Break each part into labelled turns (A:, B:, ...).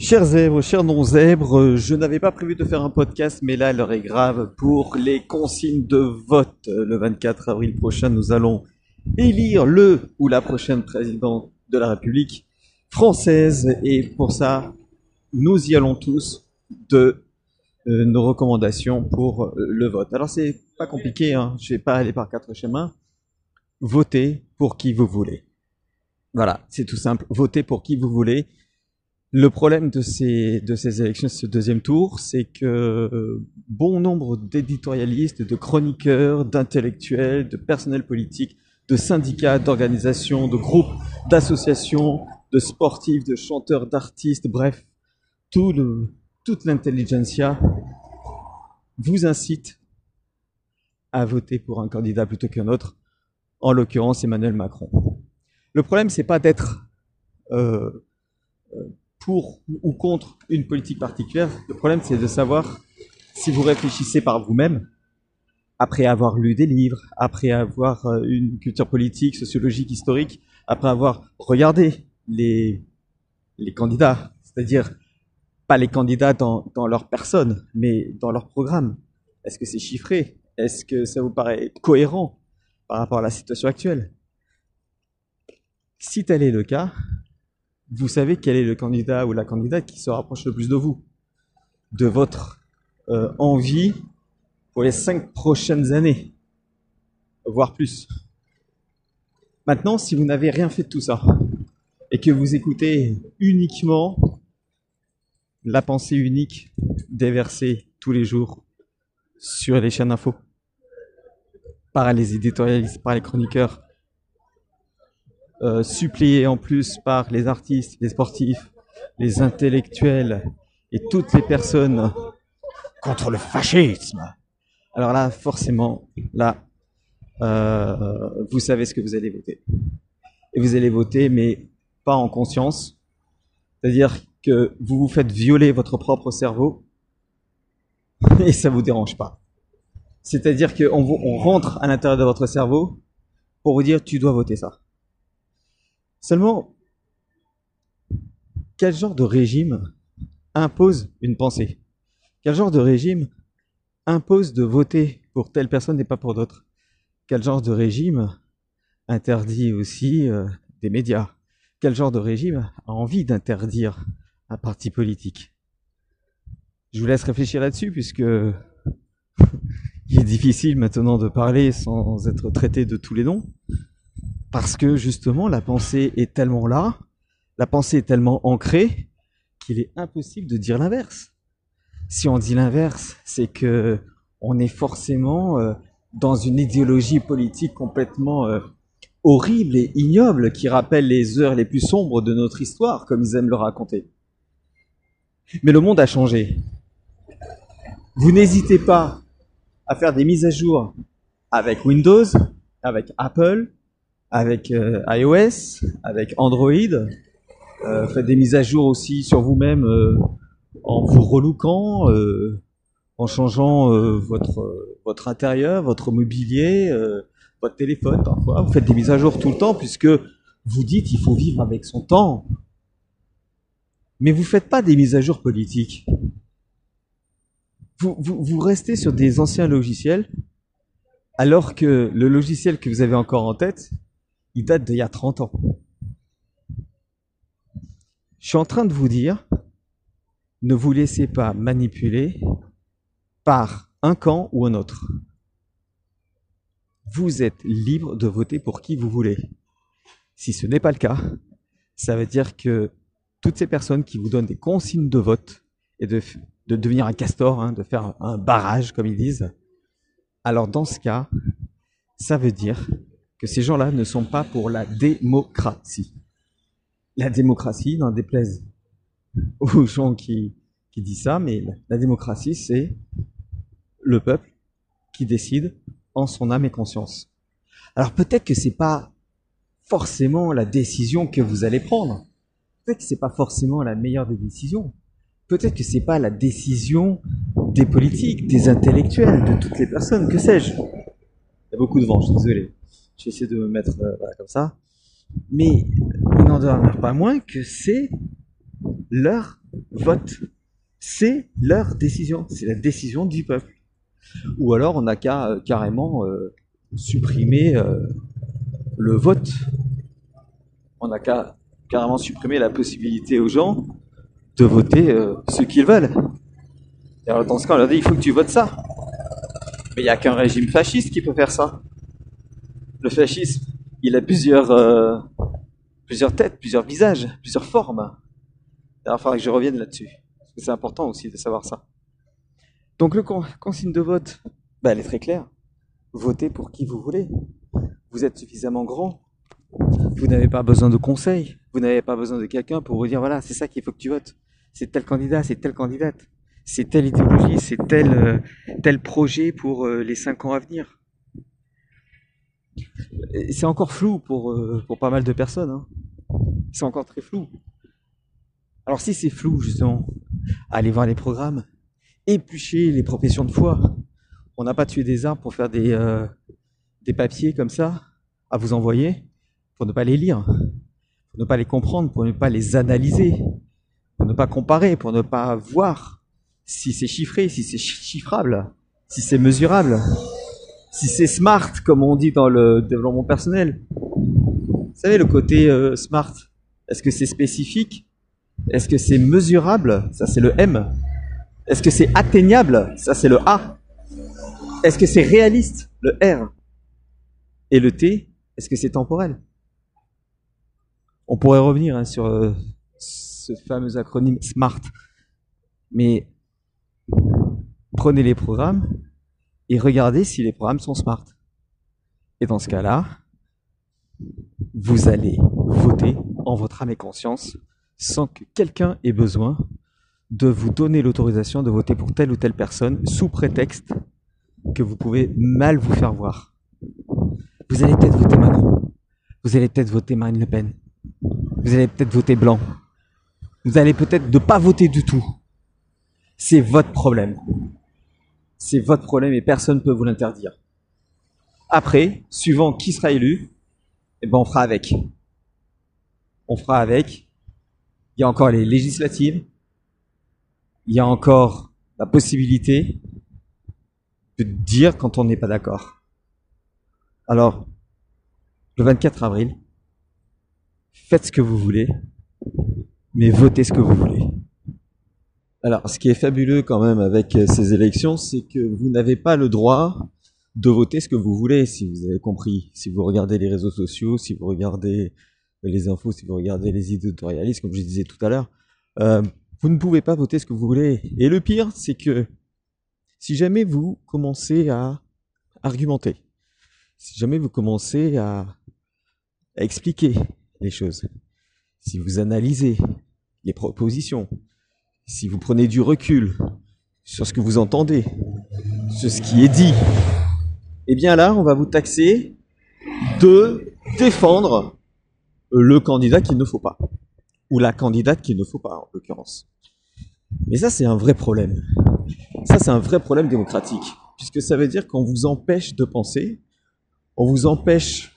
A: Chers zèbres, chers non-zèbres, je n'avais pas prévu de faire un podcast, mais là, l'heure est grave pour les consignes de vote. Le 24 avril prochain, nous allons élire le ou la prochaine présidente de la République française. Et pour ça, nous y allons tous de euh, nos recommandations pour euh, le vote. Alors, c'est pas compliqué, hein. je vais pas aller par quatre chemins. Votez pour qui vous voulez. Voilà, c'est tout simple. Votez pour qui vous voulez. Le problème de ces, de élections, ce deuxième tour, c'est que euh, bon nombre d'éditorialistes, de chroniqueurs, d'intellectuels, de personnel politique, de syndicats, d'organisations, de groupes, d'associations, de sportifs, de chanteurs, d'artistes, bref, tout le, toute l'intelligentsia vous incite à voter pour un candidat plutôt qu'un autre, en l'occurrence Emmanuel Macron. Le problème, c'est pas d'être euh, euh, pour ou contre une politique particulière. Le problème, c'est de savoir si vous réfléchissez par vous-même, après avoir lu des livres, après avoir euh, une culture politique, sociologique, historique, après avoir regardé les, candidats, c'est-à-dire pas les candidats dans leur personne, mais dans leur programme. Est-ce que c'est chiffré? Est-ce que ça vous paraît cohérent par rapport à la situation actuelle? Si tel est le cas, vous savez quel est le candidat ou la candidate qui se rapproche le plus de vous, de votre euh, envie pour les cinq prochaines années, voire plus. Maintenant, si vous n'avez rien fait de tout ça et que vous écoutez uniquement la pensée unique déversée tous les jours sur les chaînes d'infos par les éditorialistes, par les chroniqueurs, euh, en plus par les artistes, les sportifs, les intellectuels et toutes les personnes contre le fascisme. Alors là, forcément, là, euh, vous savez ce que vous allez voter. Et vous allez voter, mais pas en conscience. C'est-à-dire que vous vous faites violer votre propre cerveau et ça vous dérange pas. C'est-à-dire qu'on on rentre à l'intérieur de votre cerveau pour vous dire tu dois voter ça. Seulement, quel genre de régime impose une pensée? Quel genre de régime impose de voter pour telle personne et pas pour d'autres? Quel genre de régime interdit aussi euh, des médias? Quel genre de régime a envie d'interdire un parti politique? Je vous laisse réfléchir là-dessus puisque il est difficile maintenant de parler sans être traité de tous les noms. Parce que justement, la pensée est tellement là, la pensée est tellement ancrée, qu'il est impossible de dire l'inverse. Si on dit l'inverse, c'est que on est forcément euh, dans une idéologie politique complètement euh, horrible et ignoble qui rappelle les heures les plus sombres de notre histoire, comme ils aiment le raconter. Mais le monde a changé. Vous n'hésitez pas à faire des mises à jour avec Windows, avec Apple, avec euh, iOS, avec Android. Euh, faites des mises à jour aussi sur vous-même euh, en vous relooking, euh, en changeant euh, votre votre intérieur, votre mobilier, votre téléphone parfois. Vous faites des mises à jour tout le temps puisque vous dites il faut vivre avec son temps. Mais vous faites pas des mises à jour politiques. Vous, vous, vous restez sur des anciens logiciels alors que le logiciel que vous avez encore en tête, il date d'il y a 30 ans. Je suis en train de vous dire, ne vous laissez pas manipuler par un camp ou un autre. Vous êtes libre de voter pour qui vous voulez. Si ce n'est pas le cas, ça veut dire que toutes ces personnes qui vous donnent des consignes de vote et de, de devenir un castor, hein, de faire un barrage, comme ils disent, alors dans ce cas, ça veut dire que ces gens-là ne sont pas pour la démocratie. La démocratie, n'en déplaise aux gens qui, qui disent ça, mais la démocratie, c'est le peuple qui décide en son âme et conscience. Alors peut-être que c'est pas forcément la décision que vous allez prendre. Peut-être que c'est pas forcément la meilleure des décisions. Peut-être que c'est pas la décision des politiques, des intellectuels, de toutes les personnes, que sais-je. Il y a beaucoup de vent, je suis désolé. J'essaie de me mettre euh, comme ça. Mais il n'en demeure pas moins que c'est leur vote. C'est leur décision, c'est la décision du peuple. Ou alors on n'a qu'à euh, carrément euh, supprimer le vote. On n'a qu'à carrément supprimer la possibilité aux gens de voter ce qu'ils veulent. Et dans ce cas, on leur dit il faut que tu votes ça. Mais il n'y a qu'un régime fasciste qui peut faire ça. Le fascisme, il a plusieurs, plusieurs têtes, plusieurs visages, plusieurs formes. Il va falloir que je revienne là-dessus. C'est important aussi de savoir ça. Donc le consigne de vote, bah, elle est très claire. Votez pour qui vous voulez. Vous êtes suffisamment grand. Vous n'avez pas besoin de conseils. Vous n'avez pas besoin de quelqu'un pour vous dire voilà, c'est ça qu'il faut que tu votes. C'est tel candidat, c'est telle candidate. C'est telle idéologie, c'est tel, euh, tel projet pour euh, les cinq ans à venir. C'est encore flou pour, euh, pour pas mal de personnes. Hein. C'est encore très flou. Alors si c'est flou, justement, allez voir les programmes, éplucher les professions de foi. On n'a pas tué des arbres pour faire euh, des papiers comme ça à vous envoyer, pour ne pas les lire, pour ne pas les comprendre, pour ne pas les analyser, pour ne pas comparer, pour ne pas voir si c'est chiffré, si c'est chiffrable, si c'est mesurable, si c'est smart, comme on dit dans le développement personnel. Vous savez, le côté euh, smart, est-ce que c'est spécifique? Est-ce que c'est mesurable? Ça, c'est le M. Est-ce que c'est atteignable? Ça, c'est le A. Est-ce que c'est réaliste? Le R. Et le T, est-ce que c'est temporel? On pourrait revenir hein, sur euh, ce fameux acronyme SMART. Mais prenez les programmes et regardez si les programmes sont SMART. Et dans ce cas-là, vous allez voter en votre âme et conscience sans que quelqu'un ait besoin de vous donner l'autorisation de voter pour telle ou telle personne sous prétexte que vous pouvez mal vous faire voir. Vous allez peut-être voter Macron, vous allez peut-être voter Marine Le Pen, vous allez peut-être voter blanc, vous allez peut-être ne pas voter du tout. C'est votre problème. C'est votre problème et personne ne peut vous l'interdire. Après, suivant qui sera élu, eh ben on fera avec. On fera avec il y a encore les législatives, il y a encore la possibilité de dire quand on n'est pas d'accord. Alors, le 24 avril, faites ce que vous voulez, mais votez ce que vous voulez. Alors, ce qui est fabuleux quand même avec euh, ces élections, c'est que vous n'avez pas le droit de voter ce que vous voulez, si vous avez compris. Si vous regardez les réseaux sociaux, si vous regardez les infos, si vous regardez les éditorialistes, comme je disais tout à l'heure, euh, vous ne pouvez pas voter ce que vous voulez. Et le pire, c'est que si jamais vous commencez à argumenter, si jamais vous commencez à expliquer les choses, si vous analysez les propositions, si vous prenez du recul sur ce que vous entendez, sur ce qui est dit, eh bien là, on va vous taxer de défendre le candidat qu'il ne faut pas. Ou la candidate qu'il ne faut pas, en l'occurrence. Mais ça, c'est un vrai problème. Ça, c'est un vrai problème démocratique. Puisque ça veut dire qu'on vous empêche de penser, on vous empêche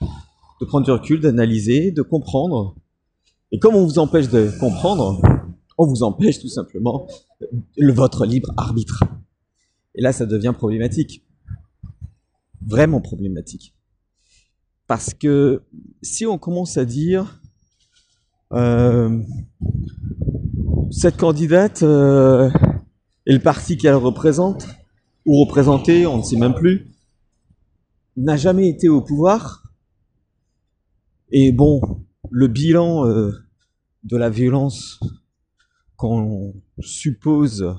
A: de prendre du recul, d'analyser, de comprendre. Et comme on vous empêche de comprendre, on vous empêche tout simplement le, votre libre arbitre. Et là, ça devient problématique. Vraiment problématique. Parce que si on commence à dire euh, cette candidate euh, et le parti qu'elle représente, ou représentée, on ne sait même plus, n'a jamais été au pouvoir. Et bon, le bilan euh, de la violence qu'on suppose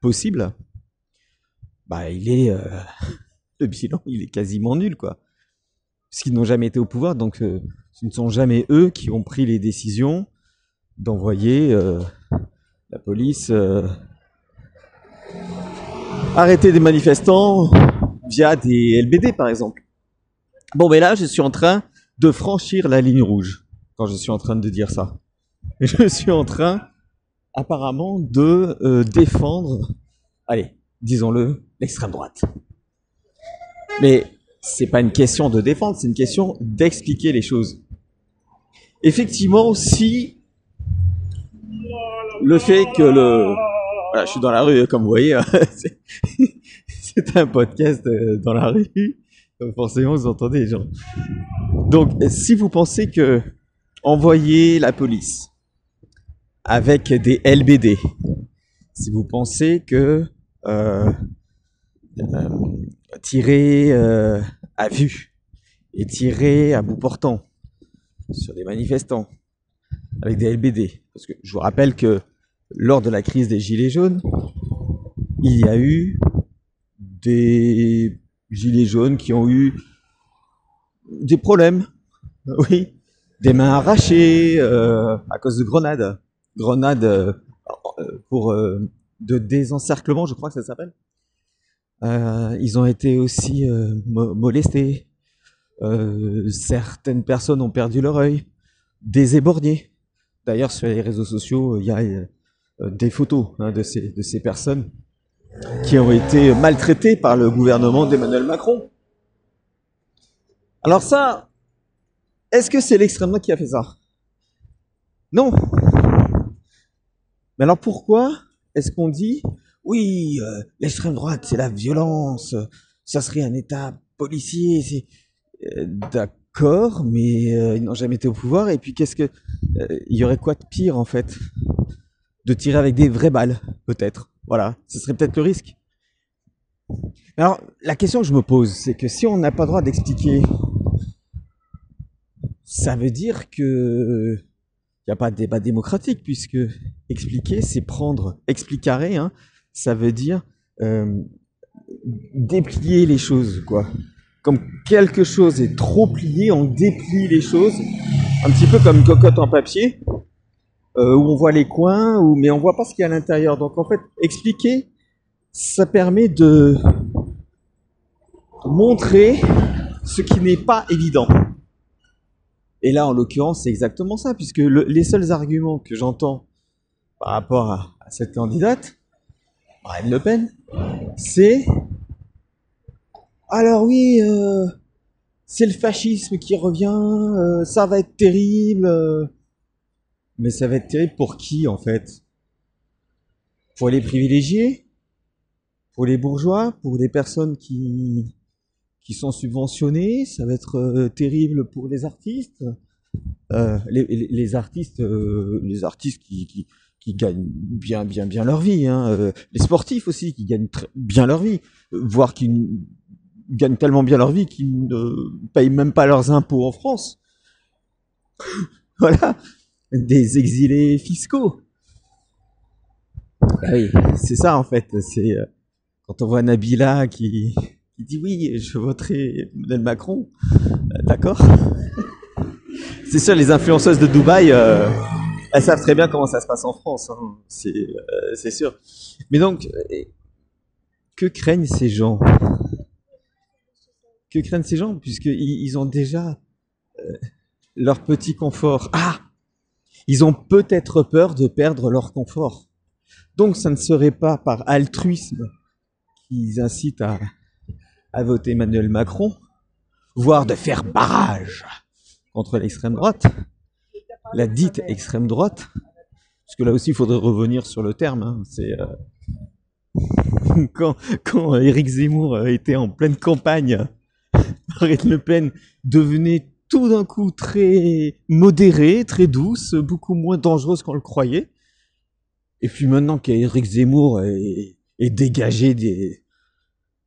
A: possible, bah il est le bilan, il est quasiment nul quoi qu'ils n'ont jamais été au pouvoir, donc euh, ce ne sont jamais eux qui ont pris les décisions d'envoyer euh, la police euh, arrêter des manifestants via des LBD par exemple. Bon, mais là, je suis en train de franchir la ligne rouge quand je suis en train de dire ça. Je suis en train, apparemment, de défendre, allez, disons-le, l'extrême droite. Mais c'est pas une question de défendre, c'est une question d'expliquer les choses. Effectivement, si le fait que le... Voilà, je suis dans la rue, comme vous voyez. Hein. C'est un podcast euh, dans la rue. Forcément, vous entendez les gens. Donc, si vous pensez que envoyer la police avec des LBD, si vous pensez que euh, euh, tirer euh, à vue et tirer à bout portant sur des manifestants avec des LBD, parce que je vous rappelle que lors de la crise des Gilets jaunes, il y a eu des Gilets jaunes qui ont eu des problèmes, oui, des mains arrachées euh, à cause de grenades, grenades euh, pour euh, de désencerclement, je crois que ça s'appelle. Euh, ils ont été aussi euh, mo- molestés. Euh, certaines personnes ont perdu leur œil, des. D'ailleurs, sur les réseaux sociaux, il y a euh, des photos hein, de, ces, de ces personnes qui ont été maltraitées par le gouvernement d'Emmanuel Macron. Alors ça, est-ce que c'est l'extrême droite qui a fait ça? Non. Mais alors pourquoi est-ce qu'on dit oui, euh, l'extrême droite c'est la violence, ça serait un État policier, c'est Euh, d'accord, mais euh, ils n'ont jamais été au pouvoir. Et puis qu'est-ce que euh, il y aurait quoi de pire en fait De tirer avec des vraies balles, peut-être? Voilà, ce serait peut-être le risque. Alors la question que je me pose, c'est que si on n'a pas le droit d'expliquer, ça veut dire que il n'y a pas de débat démocratique puisque expliquer, c'est prendre explicaré, hein, ça veut dire euh, déplier les choses, quoi. Comme quelque chose est trop plié, on déplie les choses, un petit peu comme une cocotte en papier, euh, où on voit les coins, mais on voit pas ce qu'il y a à l'intérieur. Donc en fait, expliquer, ça permet de montrer ce qui n'est pas évident. Et là, en l'occurrence, c'est exactement ça, puisque le- les seuls arguments que j'entends par rapport à, à cette candidate, Marine Le Pen, c'est alors oui, euh, c'est le fascisme qui revient, euh, ça va être terrible. euh. Mais ça va être terrible pour qui en fait? Pour les privilégiés? Pour les bourgeois? Pour les personnes qui, qui sont subventionnées Ça va être euh, terrible pour les artistes Euh, les, les- les artistes, euh, les artistes qui, qui, qui gagnent bien, bien, bien leur vie. Hein. euh, les sportifs aussi qui gagnent très bien leur vie, voire qui gagnent tellement bien leur vie qu'ils ne payent même pas leurs impôts en France. voilà, des exilés fiscaux. Ah oui, c'est ça en fait. C'est euh, quand on voit Nabila qui, qui dit oui, je voterai Emmanuel Macron. Euh, D'accord. c'est sûr, les influenceuses de Dubaï, euh, elles savent très bien comment ça se passe en France. hein. C'est euh, sûr. Mais donc, que craignent ces gens? Que craignent ces gens? Puisqu'ils ils ont déjà leur petit confort. Ah Ils ont peut-être peur de perdre leur confort. Donc, ça ne serait pas par altruisme qu'ils incitent à, à voter Emmanuel Macron, voire de faire barrage contre l'extrême droite, la dite extrême droite, parce que là aussi il faudrait revenir sur le terme, hein, c'est euh, quand, quand Éric Zemmour euh, était en pleine campagne, Marine Le Pen devenait tout d'un coup très modérée, très douce, beaucoup moins dangereuse qu'on le croyait. Et puis maintenant qu'Éric Zemmour est, est dégagé des,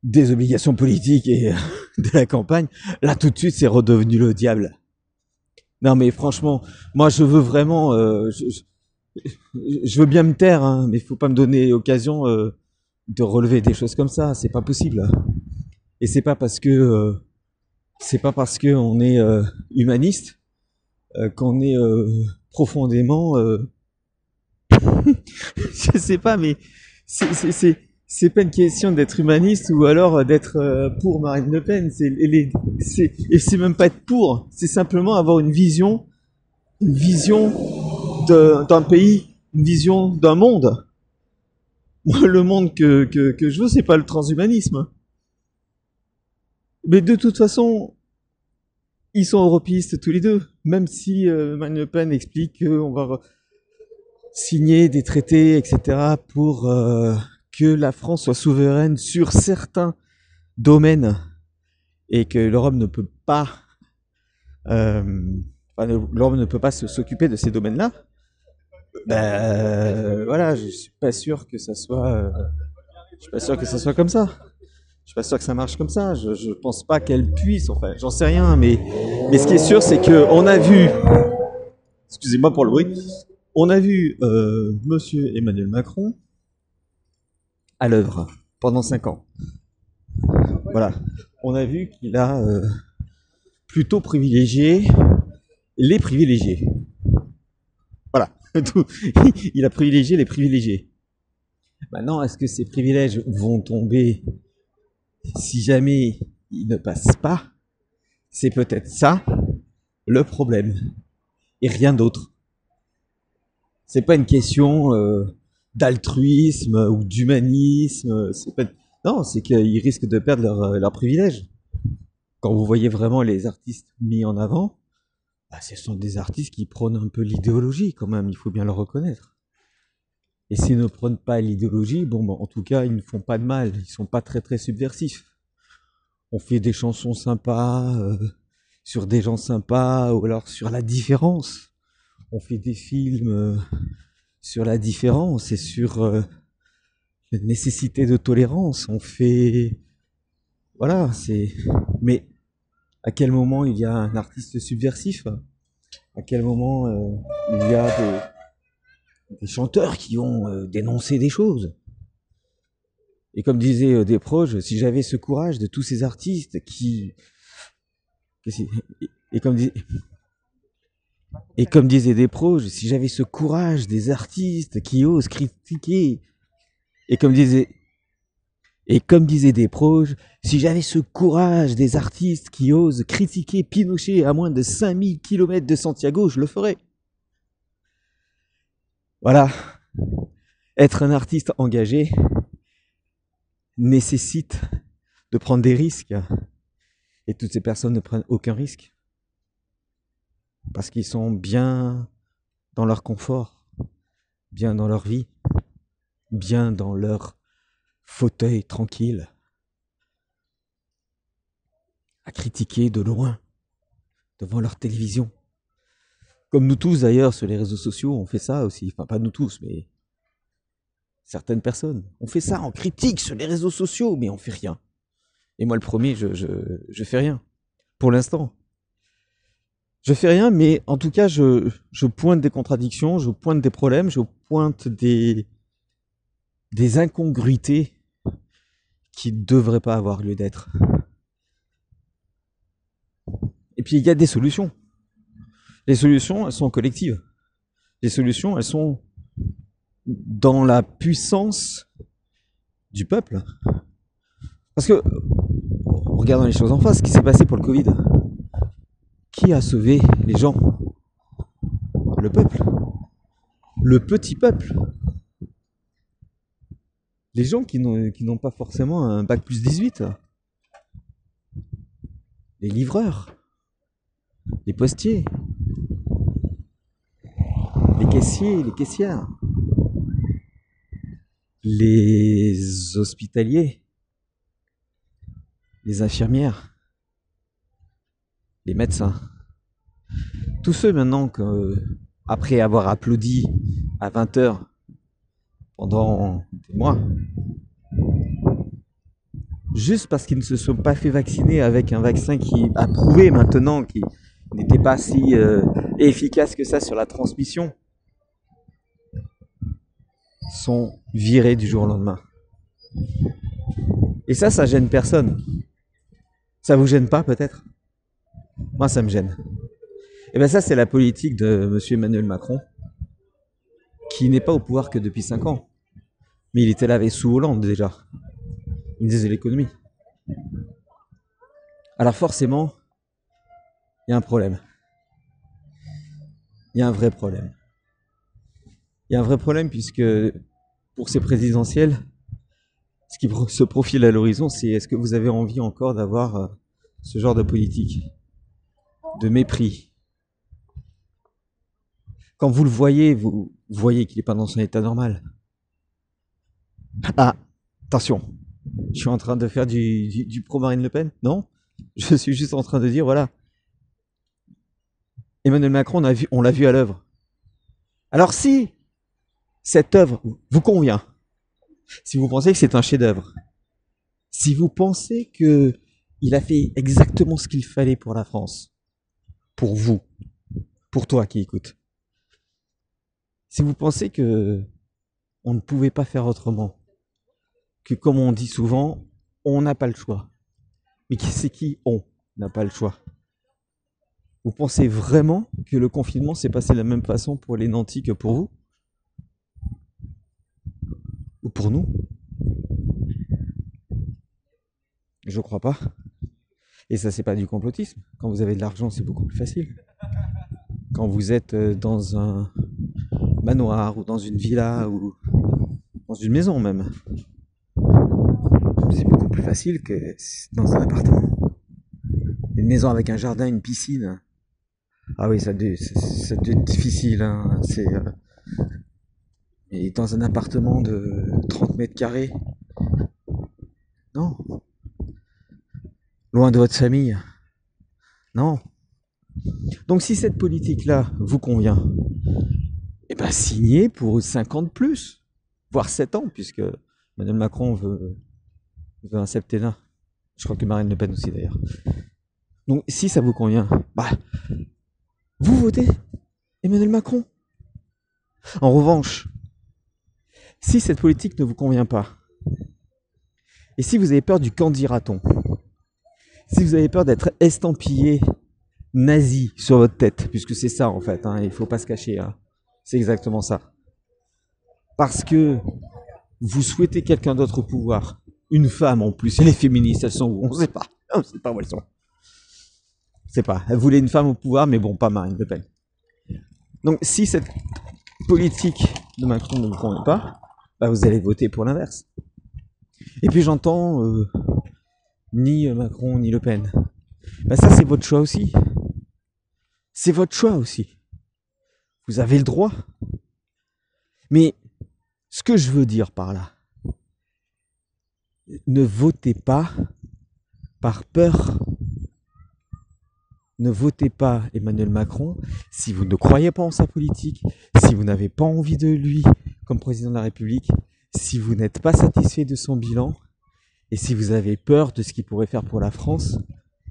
A: des obligations politiques et euh, de la campagne, là tout de suite c'est redevenu le diable. Non mais franchement, moi je veux vraiment, euh, je, je- je veux bien me taire, hein, mais il faut pas me donner occasion euh, de relever des choses comme ça, c'est pas possible. Et c'est pas parce que euh, c'est pas parce que on est euh, humaniste euh, qu'on est profondément, je sais pas, mais c'est c'est pas une question d'être humaniste ou alors d'être euh, pour Marine Le Pen. C'est et c'est même pas être pour. C'est simplement avoir une vision, une vision d'un pays, une vision d'un monde. Le monde que que que je veux, c'est pas le transhumanisme. Mais de toute façon, ils sont europistes tous les deux. Même si euh, Marine Le Pen explique qu'on va signer des traités, etc., pour euh, que la France soit souveraine sur certains domaines et que l'Europe ne peut pas, euh, l'Europe ne peut pas s'occuper de ces domaines-là. Ben voilà, je suis pas sûr que ça soit, euh, je suis pas sûr que ça soit comme ça. Je suis pas sûr que ça marche comme ça. Je, je pense pas qu'elle puisse. Enfin, j'en sais rien, mais mais ce qui est sûr, c'est que on a vu. Excusez-moi pour le bruit. On a vu euh, Monsieur Emmanuel Macron à l'œuvre pendant cinq ans. Voilà. On a vu qu'il a euh, plutôt privilégié les privilégiés. Voilà. Il a privilégié les privilégiés. Maintenant, est-ce que ces privilèges vont tomber si jamais ils ne passent pas? C'est peut-être ça le problème et rien d'autre. C'est pas une question euh, d'altruisme ou d'humanisme. Non, c'est qu'ils risquent de perdre leurs leur privilèges. Quand vous voyez vraiment les artistes mis en avant, bah, ce sont des artistes qui prônent un peu l'idéologie quand même, il faut bien le reconnaître. Et s'ils ne prônent pas l'idéologie, bon, bah, en tout cas, ils ne font pas de mal, ils sont pas très très subversifs. On fait des chansons sympas, euh, sur des gens sympas, ou alors sur la différence. On fait des films euh, sur la différence et sur euh, la nécessité de tolérance. On fait... Voilà, c'est... Mais à quel moment il y a un artiste subversif? À quel moment euh, il y a des, des chanteurs qui vont euh, dénoncer des choses? Et comme disait euh, Desproges, si j'avais ce courage de tous ces artistes qui... Et comme. Et comme disait Desproges, si j'avais ce courage des artistes qui osent critiquer, et comme disait et disait Desproges, si j'avais ce courage des artistes qui osent critiquer Pinochet à moins de 5000 km de Santiago, je le ferais. Voilà. Être un artiste engagé nécessite de prendre des risques. Et toutes ces personnes ne prennent aucun risque. Parce qu'ils sont bien dans leur confort, bien dans leur vie, bien dans leur fauteuil tranquille, à critiquer de loin, devant leur télévision. Comme nous tous d'ailleurs sur les réseaux sociaux, on fait ça aussi. Enfin, pas nous tous, mais certaines personnes. On fait ça, on critique sur les réseaux sociaux, mais on fait rien. Et moi, le premier, je, je, je fais rien. Pour l'instant. Je fais rien, mais en tout cas, je, pointe des contradictions, je pointe des problèmes, je pointe des, des incongruités qui ne devrait pas avoir lieu d'être. Et puis il y a des solutions. Les solutions, elles sont collectives. Les solutions, elles sont dans la puissance du peuple. Parce que, regardons les choses en face, ce qui s'est passé pour le Covid. Qui a sauvé les gens? Le peuple. Le petit peuple. Les gens qui n'ont pas forcément un bac plus 18. Les livreurs, les postiers, les caissiers, les caissières, les hospitaliers, les infirmières, les médecins. Tous ceux maintenant que, après avoir applaudi à 20 heures pendant des mois. Juste parce qu'ils ne se sont pas fait vacciner avec un vaccin qui a prouvé maintenant qu'il n'était pas si euh, efficace que ça sur la transmission, sont virés du jour au lendemain. Et ça, ça gêne personne. Ça vous gêne pas peut-être? Moi, ça me gêne. Et bien ça, c'est la politique de M. Emmanuel Macron, qui n'est pas au pouvoir que depuis 5 ans. Mais il était là avec sous Hollande déjà. Il disait l'économie. Alors forcément, il y a un problème. Il y a un vrai problème. Il y a un vrai problème puisque pour ces présidentielles, ce qui se profile à l'horizon, c'est est-ce que vous avez envie encore d'avoir euh, ce genre de politique? De mépris, Quand vous le voyez, vous voyez qu'il n'est pas dans son état normal. Ah, attention, je suis en train de faire du, du, pro Marine Le Pen? Non? Je suis juste en train de dire, voilà, Emmanuel Macron, on, l'a vu à l'œuvre. Alors si cette œuvre vous convient, si vous pensez que c'est un chef-d'œuvre, si vous pensez que il a fait exactement ce qu'il fallait pour la France, pour vous, pour toi qui écoutes, si vous pensez que on ne pouvait pas faire autrement, que comme on dit souvent, on n'a pas le choix. Mais qui c'est qui on n'a pas le choix Vous pensez vraiment que le confinement s'est passé de la même façon pour les nantis que pour vous? Ou pour nous? Je crois pas. Et ça, c'est pas du complotisme. Quand vous avez de l'argent, c'est beaucoup plus facile. Quand vous êtes euh, dans un manoir ou dans une villa ou dans une maison même, c'est beaucoup plus facile que dans un appartement. Une maison avec un jardin, une piscine. Ah oui, ça devient, difficile. Hein. C'est, euh, Et dans un appartement de 30 mètres carrés, non. Loin de votre famille, non. Donc si cette politique-là vous convient, eh ben signez pour 50 plus, voire 7 ans, puisque Emmanuel Macron veut un septennat. Je crois que Marine Le Pen aussi d'ailleurs. Donc si ça vous convient, bah vous votez Emmanuel Macron. En revanche, si cette politique ne vous convient pas, et si vous avez peur du candidaton, si vous avez peur d'être estampillé nazi sur votre tête, puisque c'est ça en fait, hein, il faut pas se cacher, hein, c'est exactement ça. Parce que vous souhaitez quelqu'un d'autre au pouvoir, une femme en plus. Et les féministes, elles sont où? On ne sait pas. On ne sait pas où elles sont. Sais pas. Elles voulaient une femme au pouvoir, mais bon, pas Marine Le Pen. Donc, si cette politique de Macron ne vous convient pas, bah, vous allez voter pour l'inverse. Et puis j'entends euh, ni Macron ni Le Pen. Bah, ça, c'est votre choix aussi. C'est votre choix aussi. Vous avez le droit. Mais ce que je veux dire par là, ne votez pas par peur. Ne votez pas Emmanuel Macron si vous ne croyez pas en sa politique, si vous n'avez pas envie de lui comme président de la République, si vous n'êtes pas satisfait de son bilan et si vous avez peur de ce qu'il pourrait faire pour la France.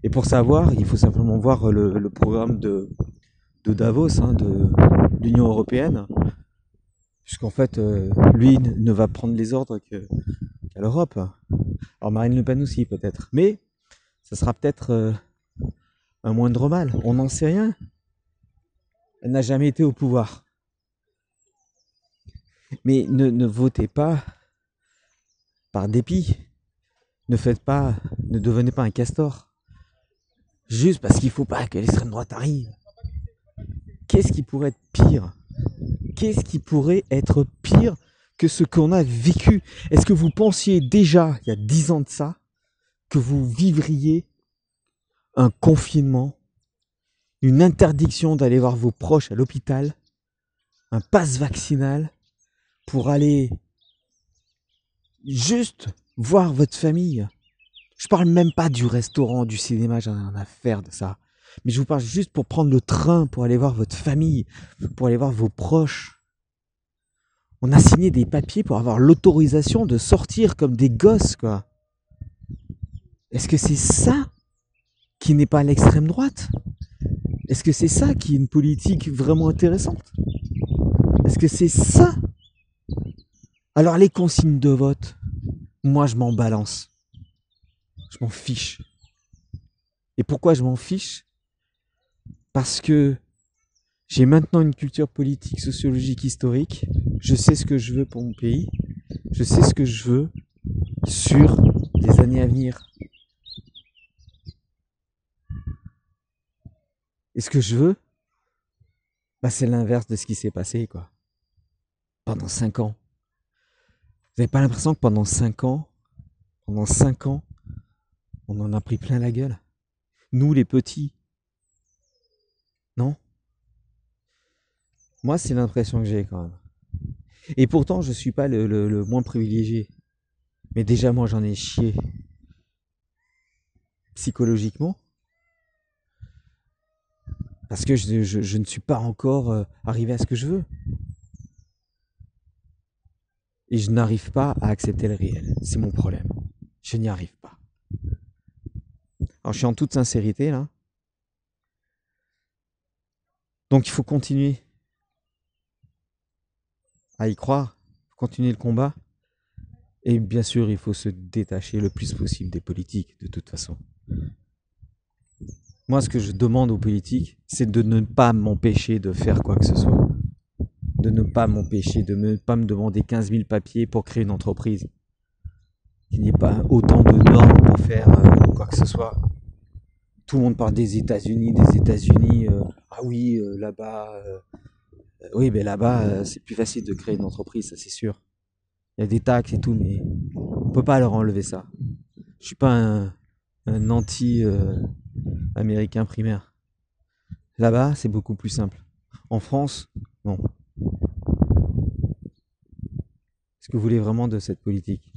A: Et pour savoir, il faut simplement voir le, programme de, Davos, hein, de l'Union européenne, puisqu'en fait, euh, lui ne va prendre les ordres qu'à l'Europe. Alors Marine Le Pen aussi peut-être. Mais ça sera peut-être euh, un moindre mal. On n'en sait rien. Elle n'a jamais été au pouvoir. Mais ne, ne votez pas par dépit. Ne faites pas, ne devenez pas un castor. Juste parce qu'il ne faut pas que l'extrême droite arrive. Qu'est-ce qui pourrait être pire? Qu'est-ce qui pourrait être pire que ce qu'on a vécu? Est-ce que vous pensiez déjà, il y a dix ans de ça, que vous vivriez un confinement, une interdiction d'aller voir vos proches à l'hôpital, un passe vaccinal pour aller juste voir votre famille. Je parle même pas du restaurant, du cinéma, j'en ai rien à faire de ça. Mais je vous parle juste pour prendre le train, pour aller voir votre famille, pour aller voir vos proches on a signé des papiers pour avoir l'autorisation de sortir comme des gosses, quoi. Est-ce que c'est ça qui n'est pas l'extrême droite? Est-ce que c'est ça qui est une politique vraiment intéressante? Est-ce que c'est ça? Alors les consignes de vote, moi je m'en balance. Je m'en fiche. Et pourquoi je m'en fiche? Parce que j'ai maintenant une culture politique, sociologique, historique. Je sais ce que je veux pour mon pays. Je sais ce que je veux sur les années à venir. Et ce que je veux, bah, c'est l'inverse de ce qui s'est passé, quoi. Pendant cinq ans. Vous n'avez pas l'impression que pendant cinq ans, pendant cinq ans, on en a pris plein la gueule? Nous, les petits. Non? Moi, c'est l'impression que j'ai quand même. Et pourtant, je suis pas le, moins privilégié. Mais déjà, moi, j'en ai chié. Psychologiquement. Parce que je ne suis pas encore euh, arrivé à ce que je veux. Et je n'arrive pas à accepter le réel. C'est mon problème. Je n'y arrive pas. Alors, je suis en toute sincérité, là. Donc, il faut continuer à y croire, continuer le combat. Et bien sûr, il faut se détacher le plus possible des politiques, de toute façon. Moi, ce que je demande aux politiques, c'est de ne pas m'empêcher de faire quoi que ce soit. De ne pas m'empêcher, de ne pas me demander 15 000 papiers pour créer une entreprise. Qu'il n'y ait pas autant de normes pour faire euh, quoi que ce soit. Tout le monde parle des États-Unis, des États-Unis. euh, ah oui, euh, là-bas. oui, mais là-bas, c'est plus facile de créer une entreprise, ça c'est sûr. Il y a des taxes et tout, mais on peut pas leur enlever ça. Je suis pas un, un anti-américain primaire. Là-bas, c'est beaucoup plus simple. En France, non. Est-ce que vous voulez vraiment de cette politique?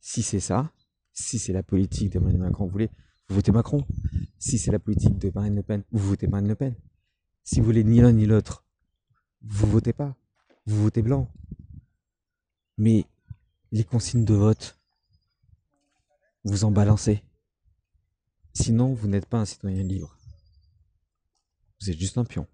A: Si c'est ça, si c'est la politique de Emmanuel Macron, vous voulez, vous votez Macron. Si c'est la politique de Marine Le Pen, vous votez Marine Le Pen. Si vous voulez ni l'un ni l'autre, vous votez pas. Vous votez blanc. Mais les consignes de vote, vous en balancez. Sinon, vous n'êtes pas un citoyen libre. Vous êtes juste un pion.